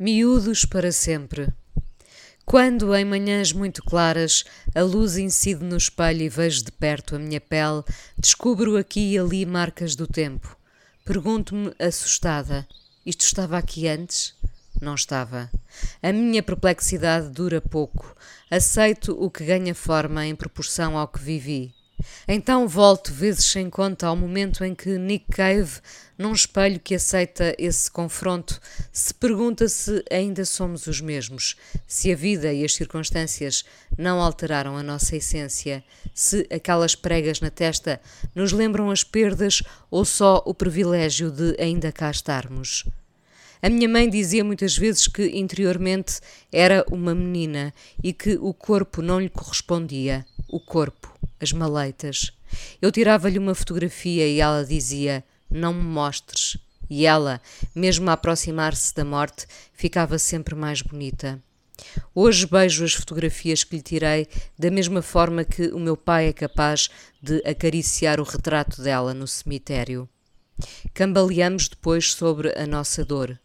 Miúdos para sempre. Quando, em manhãs muito claras, a luz incide no espelho e vejo de perto a minha pele, descubro aqui e ali marcas do tempo. Pergunto-me, assustada: isto estava aqui antes? Não estava. A minha perplexidade dura pouco. Aceito o que ganha forma em proporção ao que vivi. Então volto vezes sem conta ao momento em que Nick Cave, num espelho que aceita esse confronto, se pergunta se ainda somos os mesmos, se a vida e as circunstâncias não alteraram a nossa essência, se aquelas pregas na testa nos lembram as perdas ou só o privilégio de ainda cá estarmos. A minha mãe dizia muitas vezes que interiormente era uma menina e que o corpo não lhe correspondia. O corpo as maleitas. Eu tirava-lhe uma fotografia e ela dizia: Não me mostres. E ela, mesmo a aproximar-se da morte, ficava sempre mais bonita. Hoje beijo as fotografias que lhe tirei da mesma forma que o meu pai é capaz de acariciar o retrato dela no cemitério. Cambaleamos depois sobre a nossa dor.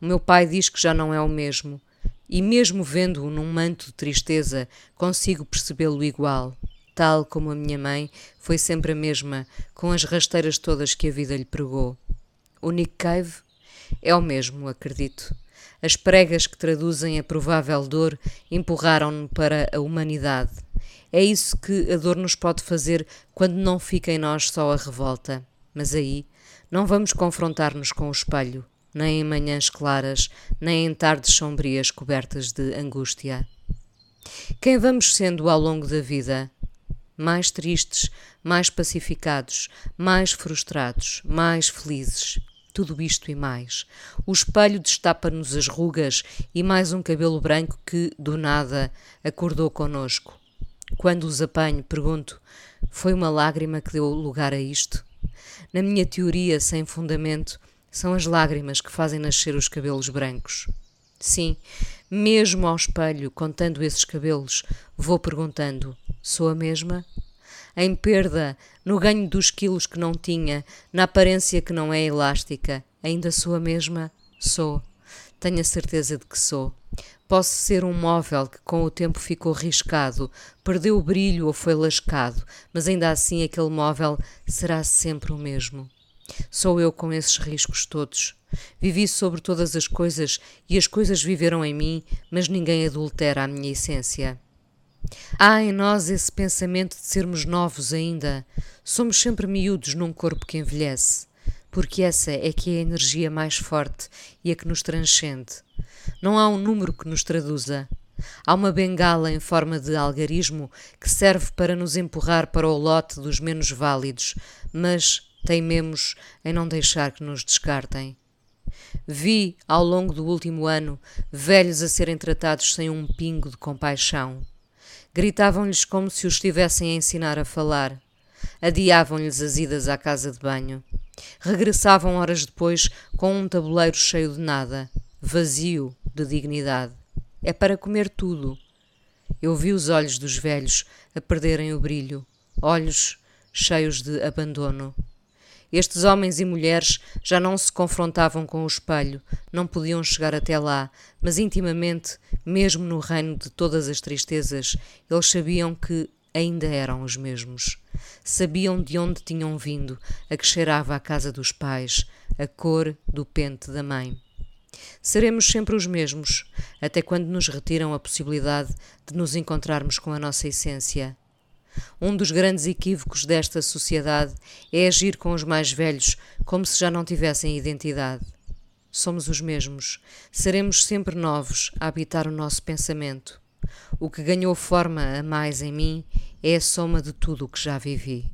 O meu pai diz que já não é o mesmo, e mesmo vendo-o num manto de tristeza, consigo percebê-lo igual tal como a minha mãe, foi sempre a mesma, com as rasteiras todas que a vida lhe pregou. O Nick Cave é o mesmo, acredito. As pregas que traduzem a provável dor empurraram-no para a humanidade. É isso que a dor nos pode fazer quando não fica em nós só a revolta. Mas aí não vamos confrontar-nos com o espelho, nem em manhãs claras, nem em tardes sombrias cobertas de angústia. Quem vamos sendo ao longo da vida mais tristes, mais pacificados, mais frustrados, mais felizes. Tudo isto e mais. O espelho destapa-nos as rugas e mais um cabelo branco que, do nada, acordou conosco. Quando os apanho, pergunto: foi uma lágrima que deu lugar a isto? Na minha teoria sem fundamento, são as lágrimas que fazem nascer os cabelos brancos. Sim, mesmo ao espelho, contando esses cabelos, vou perguntando: sou a mesma? Em perda, no ganho dos quilos que não tinha, na aparência que não é elástica, ainda sou a mesma? Sou. Tenho a certeza de que sou. Posso ser um móvel que com o tempo ficou riscado, perdeu o brilho ou foi lascado, mas ainda assim aquele móvel será sempre o mesmo. Sou eu com esses riscos todos. Vivi sobre todas as coisas e as coisas viveram em mim, mas ninguém adultera a minha essência. Há em nós esse pensamento de sermos novos ainda. Somos sempre miúdos num corpo que envelhece, porque essa é que é a energia mais forte e a que nos transcende. Não há um número que nos traduza. Há uma bengala em forma de algarismo que serve para nos empurrar para o lote dos menos válidos, mas teimemos em não deixar que nos descartem. Vi, ao longo do último ano, velhos a serem tratados sem um pingo de compaixão. Gritavam-lhes como se os estivessem a ensinar a falar. Adiavam-lhes as idas à casa de banho. Regressavam horas depois com um tabuleiro cheio de nada, vazio de dignidade. É para comer tudo. Eu vi os olhos dos velhos a perderem o brilho, olhos cheios de abandono. Estes homens e mulheres já não se confrontavam com o espelho, não podiam chegar até lá, mas intimamente, mesmo no reino de todas as tristezas, eles sabiam que ainda eram os mesmos. Sabiam de onde tinham vindo, a que cheirava a casa dos pais, a cor do pente da mãe. Seremos sempre os mesmos, até quando nos retiram a possibilidade de nos encontrarmos com a nossa essência. Um dos grandes equívocos desta sociedade é agir com os mais velhos como se já não tivessem identidade. Somos os mesmos, seremos sempre novos a habitar o nosso pensamento. O que ganhou forma a mais em mim é a soma de tudo o que já vivi.